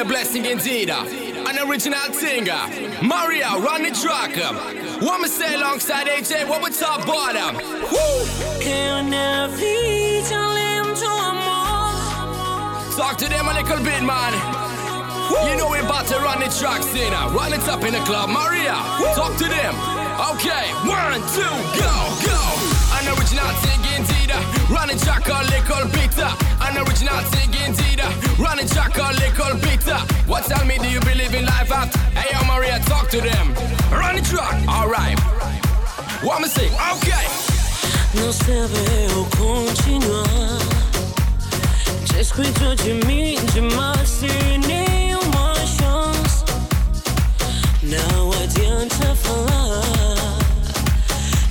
a blessing indeed. An original singer, Maria, run the track. Woman say alongside AJ, what we top bottom. Woo! Talk to them a little bit, man. Woo! You know we about to run the track, singer. Run it up in the club, Maria. Woo! Talk to them. Okay, one, two, go, go. An original singing Dida, running chocolate called pizza. An original singing Dida, running chocolate called pizza. What tell me, do you believe in life after? Hey, yo, Maria, talk to them. Running the truck, alright. What me say? Okay. Non sapevo continuare. C'è scritto Jimmy, Jimmy, Now I didn't have a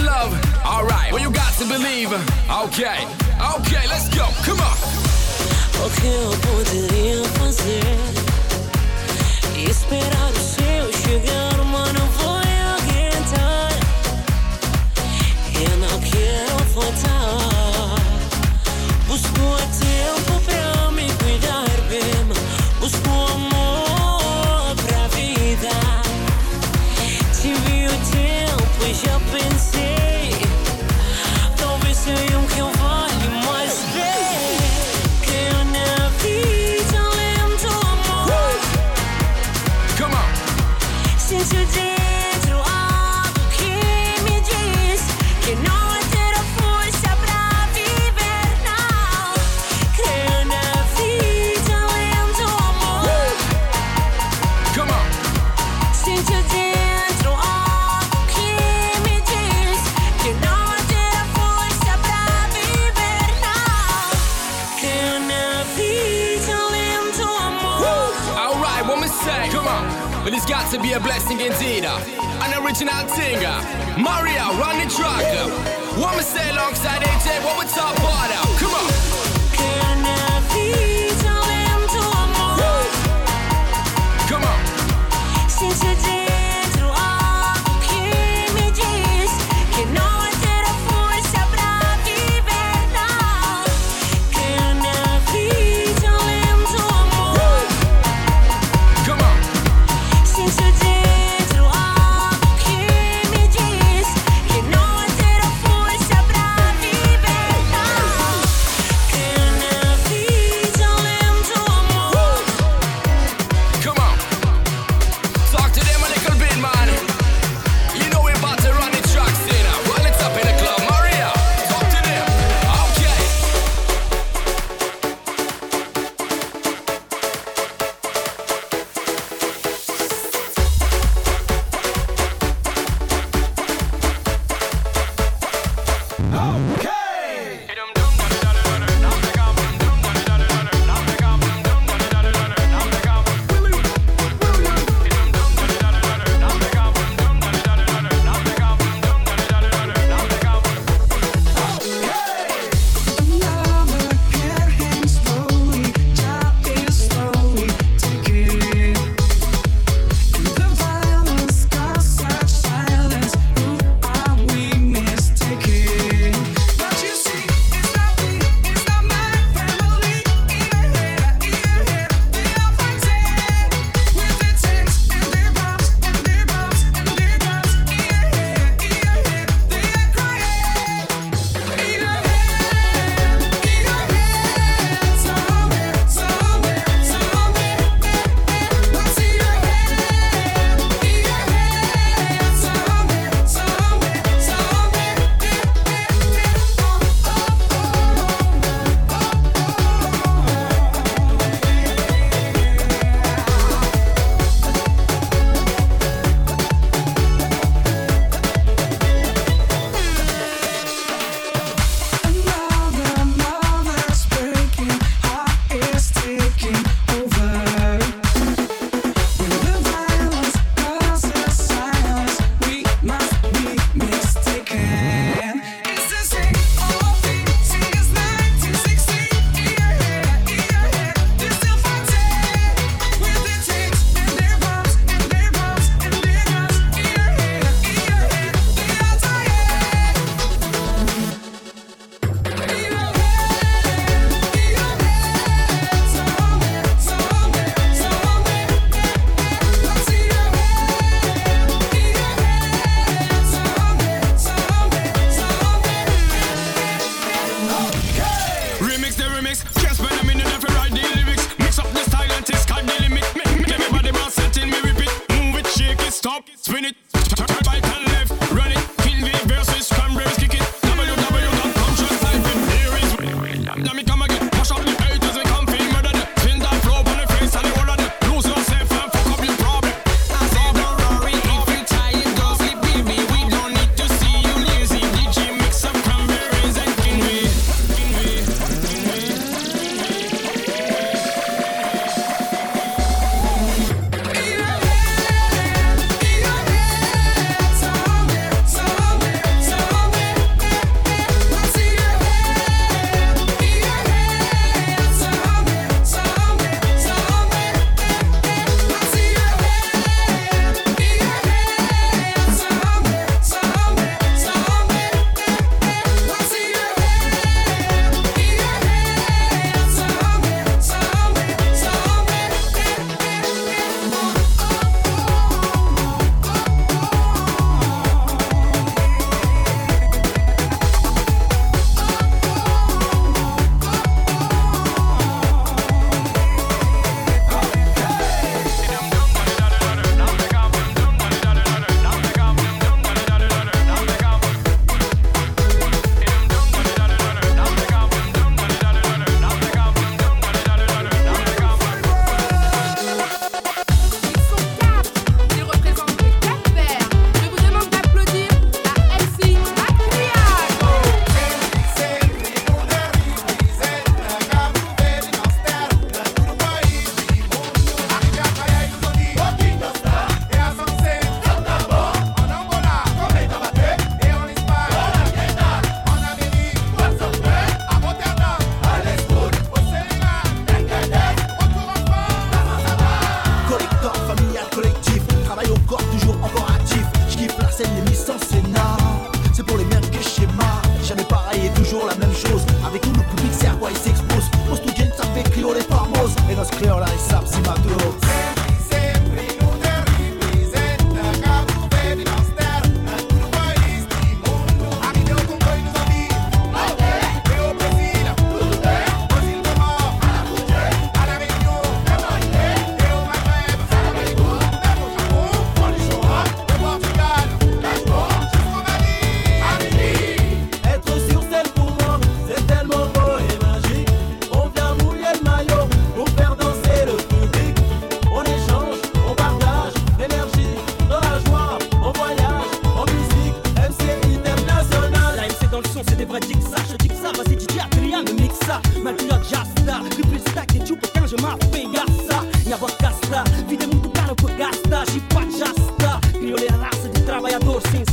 love? Alright, well, you got to believe. Okay, okay, let's go. Come on. O que eu poderia fazer? Esperar o seu chegar, vou aguentar. Eu não quero.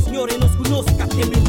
Trabalhador. Sim, senhor, e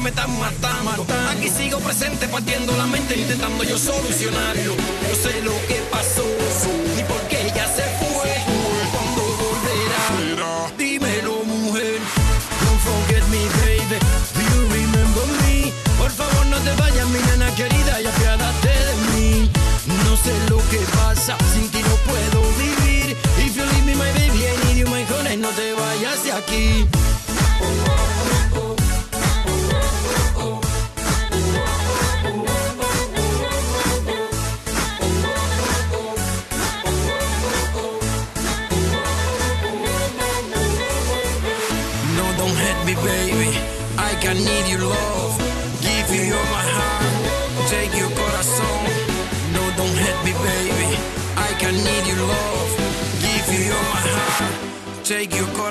me están matando. Aquí sigo presente partiendo la mente intentando yo solucionarlo. Yo sé lo que pasó y por qué ella se fue. Cuando volverá, dímelo mujer. Don't forget me baby, do you remember me? Por favor no te vayas mi nena querida y apiádate de mí. No sé lo que pasa, sin ti no puedo vivir. If you leave me my baby I need you my honey, no te vayas de aquí.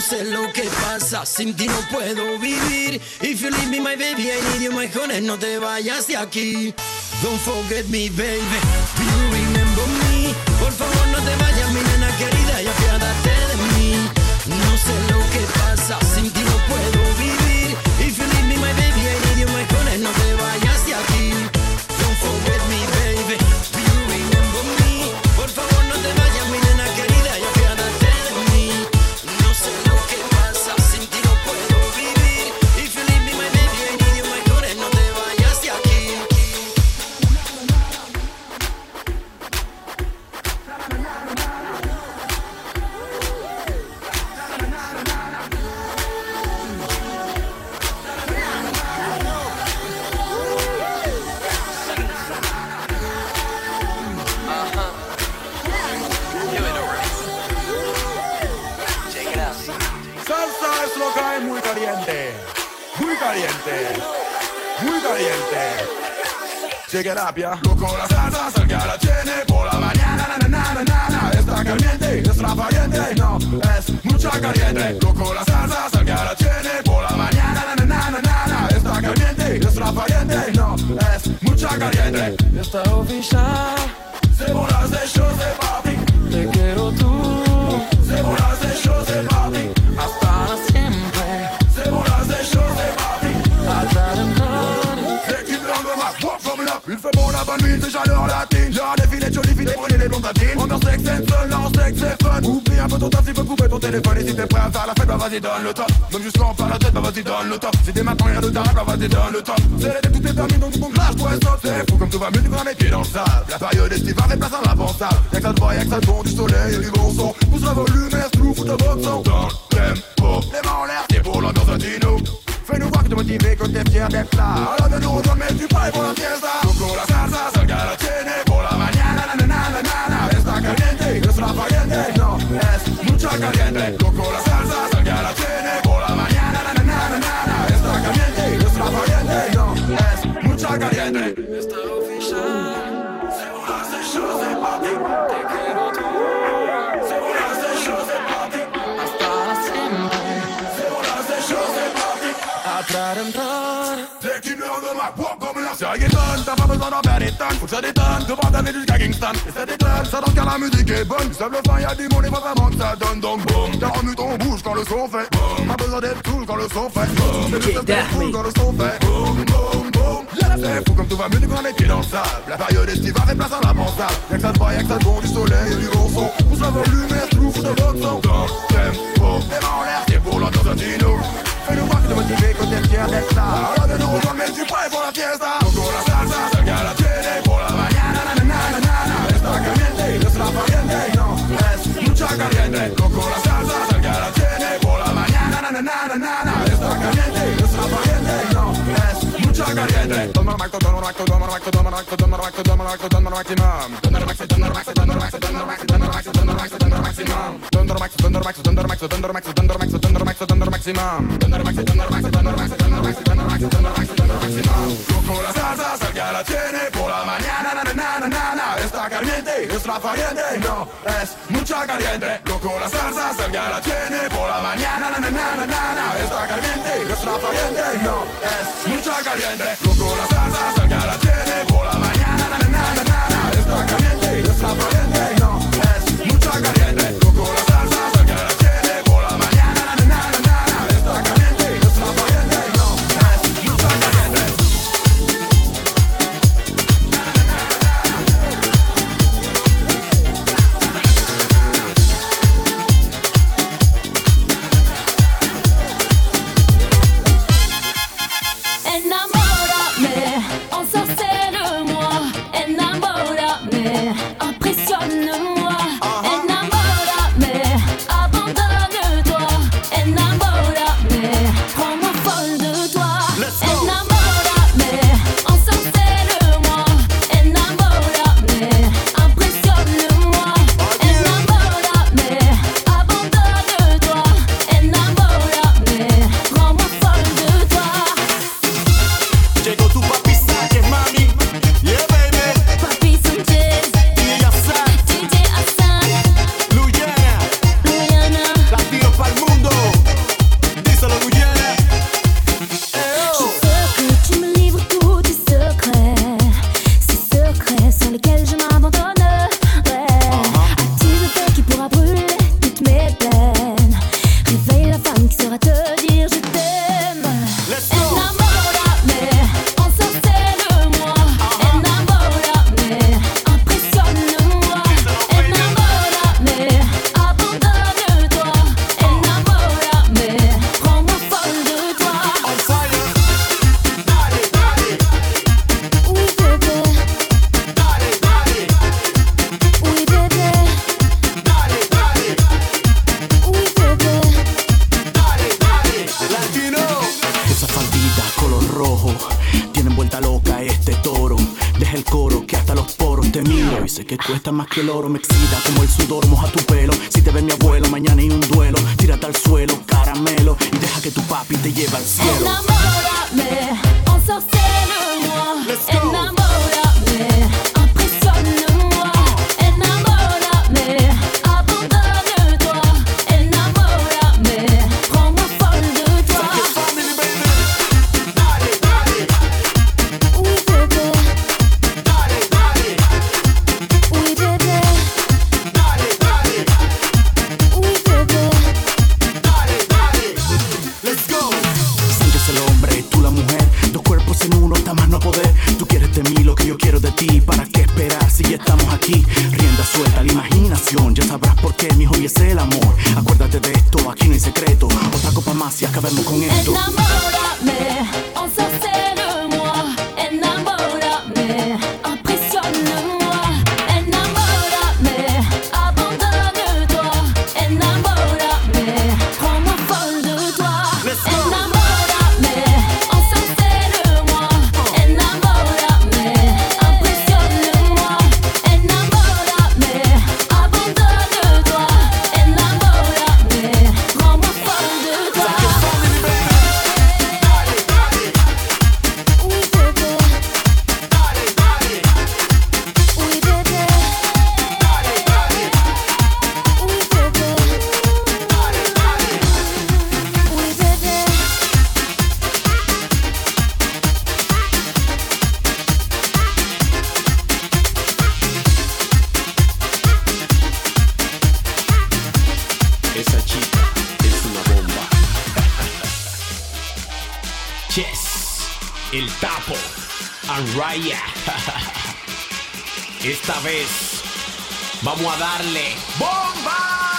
no sé lo que pasa, sin ti no puedo vivir. If you leave me, my baby, I need you, my honey, no te vayas de aquí. Don't forget me, baby. Donne le top. Même jusqu'à en faire la tête, bah vas-y, donne le top. Si t'es maintenant rien de tarable, bah vas-y, donne le top. C'est l'été, tout est permis, donc bon, lâche-toi et saute. C'est fou comme tout va mieux, tu prends les pieds dans le sable. La période estivale fait place à l'impensable. Y'a que ça te voit, y'a que ça te bon, du soleil et du bon son. Pousse la volume, et tout, fout ta boxe Dans le tempo, les mains en l'air, c'est pour l'ambiance latino. Fais-nous voir que t'es motivé, que t'es fier d'être là. Alors de nous rejoindre, mais tu paries pour la fiesta. Coco, la salsa, salga la tiene por la mañana, na na na na na. Está caliente, es rafaliente, no, es mucha caliente. Faut que ça détonne. Voir d'aller jusqu'à Kingston, et ça détonne. Ça danse car la musique est bonne. Ça le fin, y'a du monde et pas vraiment que ça donne. Donc boum, t'as remu ton bouge quand le son fait. Boum, pas besoin d'être cool quand le son fait. Boum, c'est juste cool quand le son fait. Boum, boum, boum. C'est fou comme tout va mieux, prends les pieds dans le sable. La période estivale fait place à l'impensable. Y'a que ça te voit, y'a que ça te bon, du soleil et du bon son. Pousse la volume, et tout, fout ta boxe Dans le tempo, les mains en l'air, c'est pour l'ambiance latino. Fais-nous voir que t'es motivé, que t'es fier d'être là. Alors de nous rejoindre, mais tu prêt pour la fiesta. La salsa, salga la na na na na mucha caliente. Toma la salsa, salga la tiene por la mañana, na na na na na. Está caliente, es rafaliente, no, es mucha caliente. Coco, la salsa, salga la tiene por la mañana, na na na na na. Está caliente, es no, es mucha caliente. Salsa, salga la tiene por la mañana, na na na na. Está caliente, es rafaliente, mío. Y sé que cuesta más que el oro, me excita como el sudor, moja tu pelo. Si te ve mi abuelo, mañana hay un duelo. Tírate al suelo, caramelo, y deja que tu papi te lleve al cielo. Enamórame, on. Esa chica es una bomba. Chess, el tapo, Anraya. Esta vez vamos a darle bomba.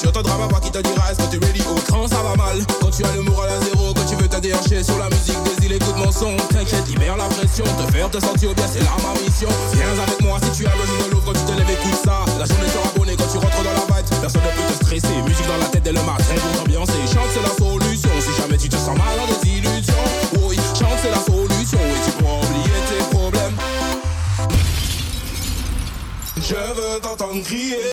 J'entendrai ma voix qui te dira est-ce que t'es ready oh Quand ça va mal, quand tu as le moral à zéro Quand tu veux t'adircher sur la musique des îles Écoute mon son, t'inquiète, libère la pression Te faire te sentir bien, c'est là ma mission. Viens avec moi si tu as besoin de l'eau Quand tu te lèves, écoute ça. La journée sera bonne quand tu rentres dans la boîte Personne ne peut te stresser, musique dans la tête dès le matin Pour t'ambiancer, chante c'est la solution. Si jamais tu te sens mal en des illusions Oui, chante c'est la solution. Et tu pourras oublier tes problèmes. Je veux t'entendre crier.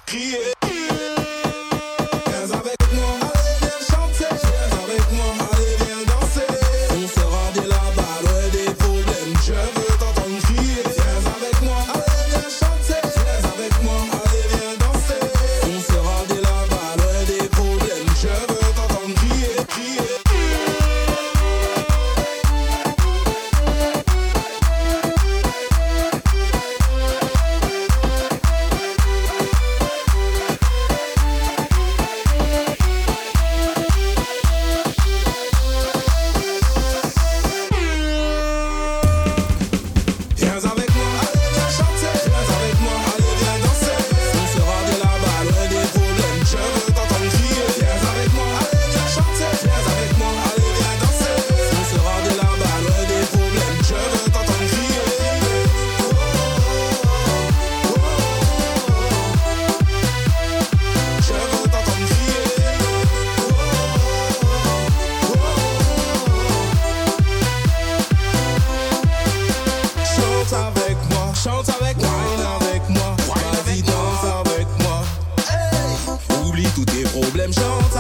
tous tes problèmes, chante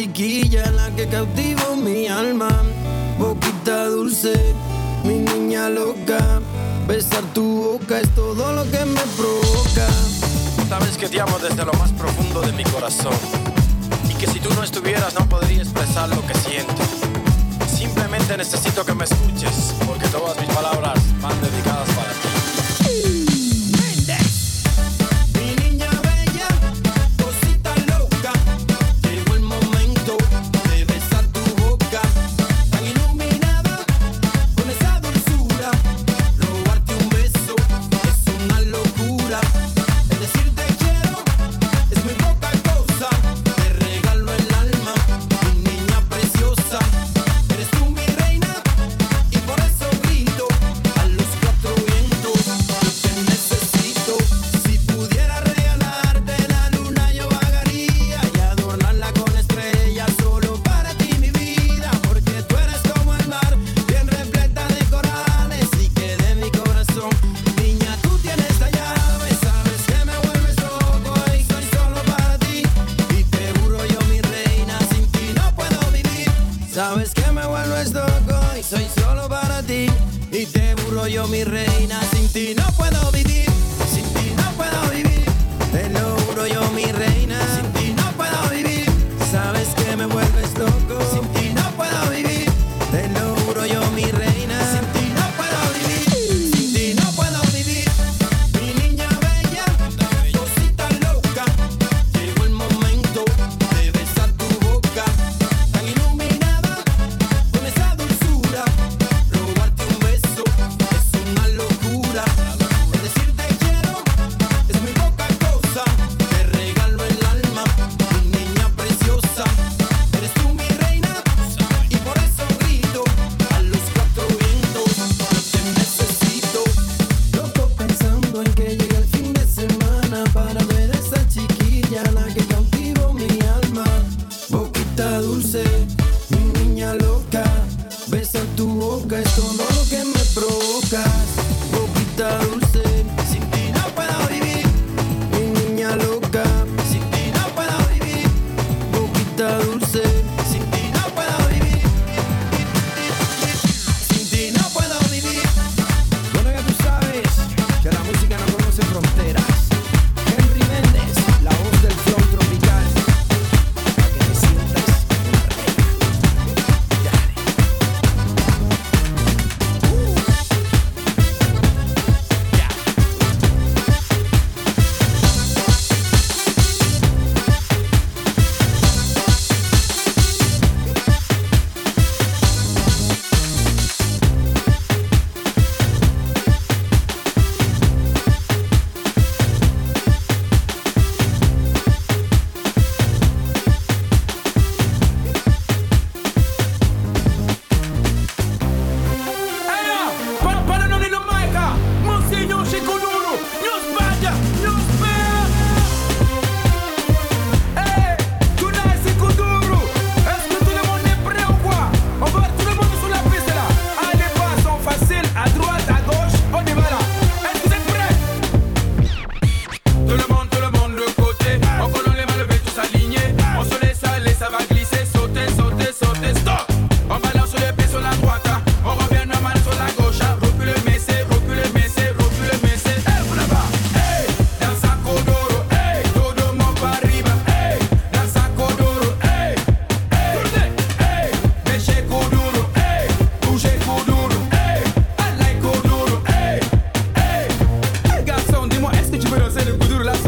chiquilla la que cautivó mi alma. Boquita dulce, mi niña loca. Besar tu boca es todo lo que me provoca. Sabes que te amo desde lo más profundo de mi corazón. Y que si tú no estuvieras no podría expresar lo que siento. Simplemente necesito que me escuches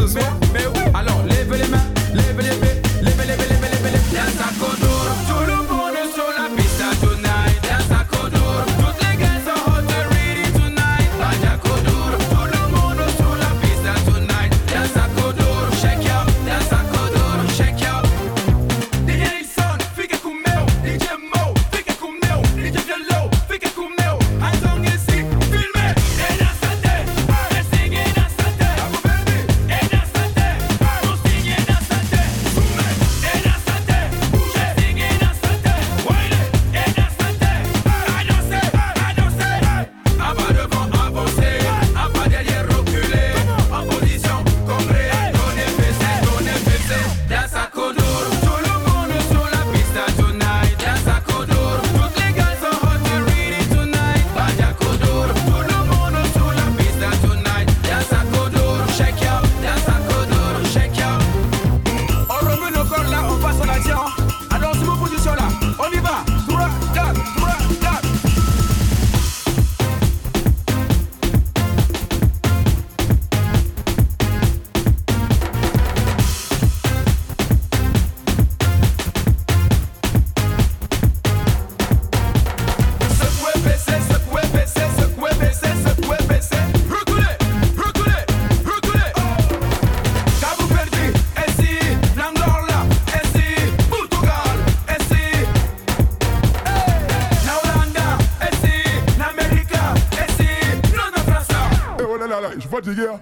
Yeah. Fatigué. hein.